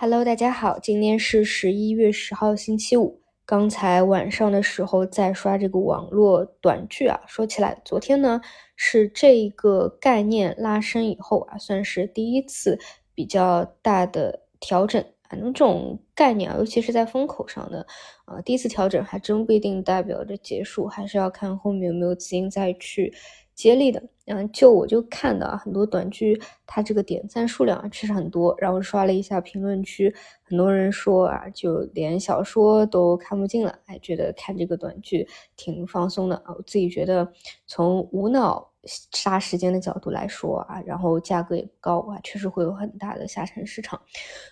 Hello，大家好，今天是十一月十号，星期五。刚才晚上的时候在刷这个网络短剧啊，说起来，昨天呢是这个概念拉伸以后啊，算是第一次比较大的调整。反正这种概念啊，尤其是在风口上的啊，第一次调整还真不一定代表着结束，还是要看后面有没有资金再去。接力的，嗯，就我就看到很多短剧，它这个点赞数量确实很多。然后刷了一下评论区，很多人说啊，就连小说都看不进了，哎，觉得看这个短剧挺放松的啊。我自己觉得，从无脑杀时间的角度来说啊，然后价格也不高啊，确实会有很大的下沉市场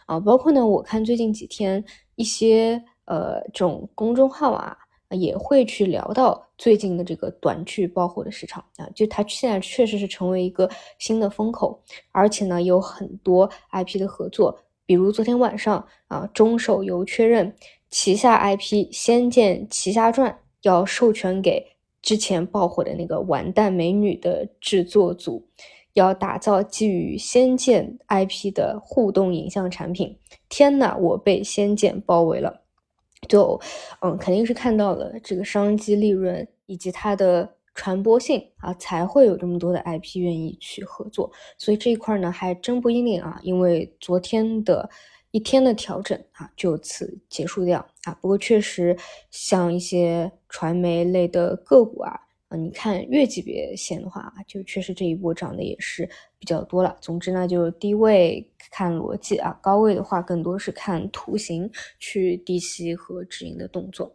啊。包括呢，我看最近几天天一些呃这种公众号啊。也会去聊到最近的这个短剧爆火的市场啊，就它现在确实是成为一个新的风口，而且呢有很多 IP 的合作，比如昨天晚上啊，中手游确认旗下 IP《仙剑奇侠传》要授权给之前爆火的那个完蛋美女的制作组，要打造基于仙剑 IP 的互动影像产品。天呐，我被仙剑包围了！就，嗯，肯定是看到了这个商机、利润以及它的传播性啊，才会有这么多的 IP 愿意去合作。所以这一块呢，还真不一定啊，因为昨天的一天的调整啊，就此结束掉啊。不过确实，像一些传媒类的个股啊。啊，你看月级别线的话，就确实这一波涨的也是比较多了。总之呢，就低位看逻辑啊，高位的话更多是看图形去低吸和止盈的动作。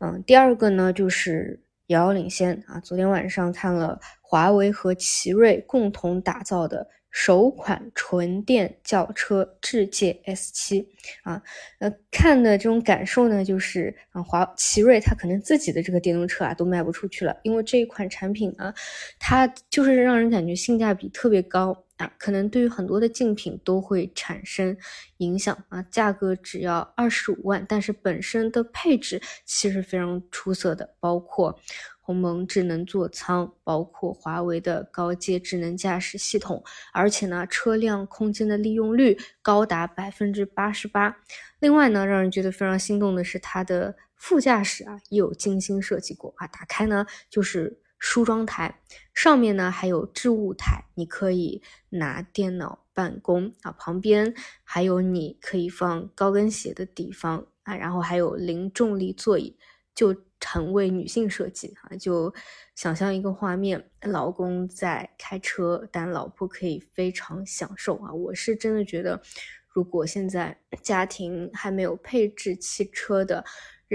嗯，第二个呢就是遥遥领先啊，昨天晚上看了华为和奇瑞共同打造的。首款纯电轿车智界 S7 啊，呃，看的这种感受呢，就是啊，华奇瑞它可能自己的这个电动车啊都卖不出去了，因为这一款产品啊，它就是让人感觉性价比特别高可能对于很多的竞品都会产生影响啊，价格只要二十五万，但是本身的配置其实非常出色的，包括。鸿蒙智能座舱，包括华为的高阶智能驾驶系统，而且呢，车辆空间的利用率高达百分之八十八。另外呢，让人觉得非常心动的是它的副驾驶啊，也有精心设计过啊。打开呢就是梳妆台，上面呢还有置物台，你可以拿电脑办公啊。旁边还有你可以放高跟鞋的地方啊，然后还有零重力座椅，就。很为女性设计啊，就想象一个画面，老公在开车，但老婆可以非常享受啊。我是真的觉得，如果现在家庭还没有配置汽车的，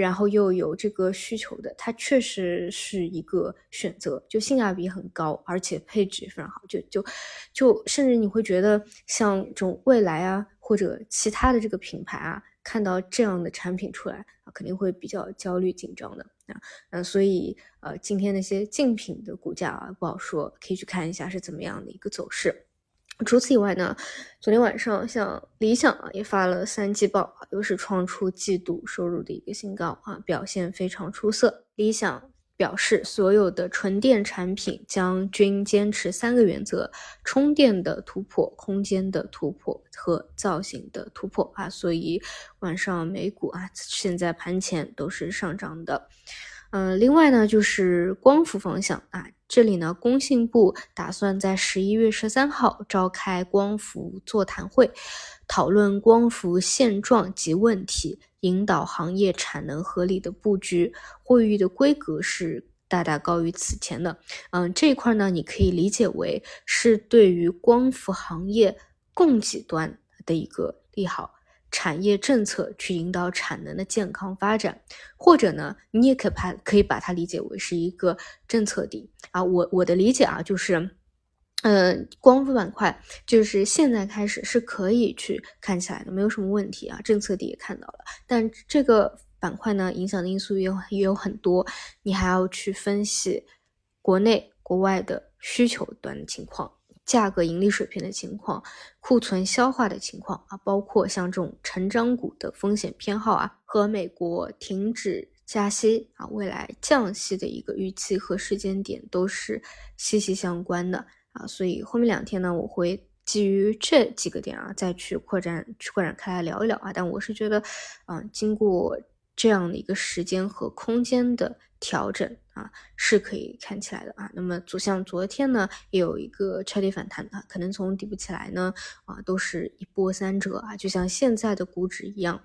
然后又有这个需求的，它确实是一个选择，就性价比很高，而且配置非常好，就就就甚至你会觉得像这种蔚来啊，或者其他的这个品牌啊。看到这样的产品出来啊，肯定会比较焦虑紧张的啊，嗯，所以呃，今天那些竞品的股价啊不好说，可以去看一下是怎么样的一个走势。除此以外呢，昨天晚上像理想啊也发了三季报啊，又是创出季度收入的一个新高啊，表现非常出色。理想。表示所有的纯电产品将均坚持三个原则：充电的突破、空间的突破和造型的突破啊！所以晚上美股啊，现在盘前都是上涨的。嗯，另外呢，就是光伏方向啊，这里呢，工信部打算在十一月十三号召开光伏座谈会，讨论光伏现状及问题。引导行业产能合理的布局，会议的规格是大大高于此前的。嗯，这一块呢，你可以理解为是对于光伏行业供给端的一个利好，产业政策去引导产能的健康发展，或者呢，你也可把可以把它理解为是一个政策底啊。我我的理解啊，就是。嗯，光伏板块就是现在开始是可以去看起来的，没有什么问题啊。政策底也看到了，但这个板块呢，影响的因素也有也有很多，你还要去分析国内国外的需求端的情况、价格、盈利水平的情况、库存消化的情况啊，包括像这种成长股的风险偏好啊，和美国停止加息啊，未来降息的一个预期和时间点都是息息相关的。啊，所以后面两天呢，我会基于这几个点啊，再去扩展、去扩展开来聊一聊啊。但我是觉得，嗯，经过这样的一个时间和空间的调整。啊，是可以看起来的啊。那么，就像昨天呢，也有一个彻底反弹啊，可能从底部起来呢，啊，都是一波三折啊，就像现在的股指一样，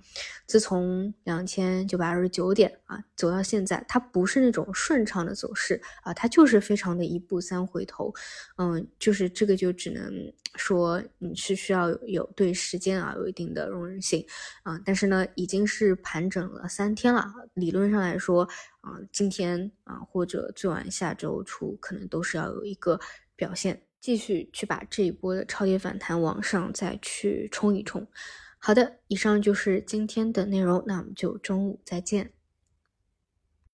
自从两千九百二十九点啊走到现在，它不是那种顺畅的走势啊，它就是非常的一步三回头。嗯，就是这个就只能说你是需要有对时间啊有一定的容忍性啊。但是呢，已经是盘整了三天了，理论上来说。啊，今天啊，或者最晚下周初，可能都是要有一个表现，继续去把这一波的超跌反弹往上再去冲一冲。好的，以上就是今天的内容，那我们就中午再见。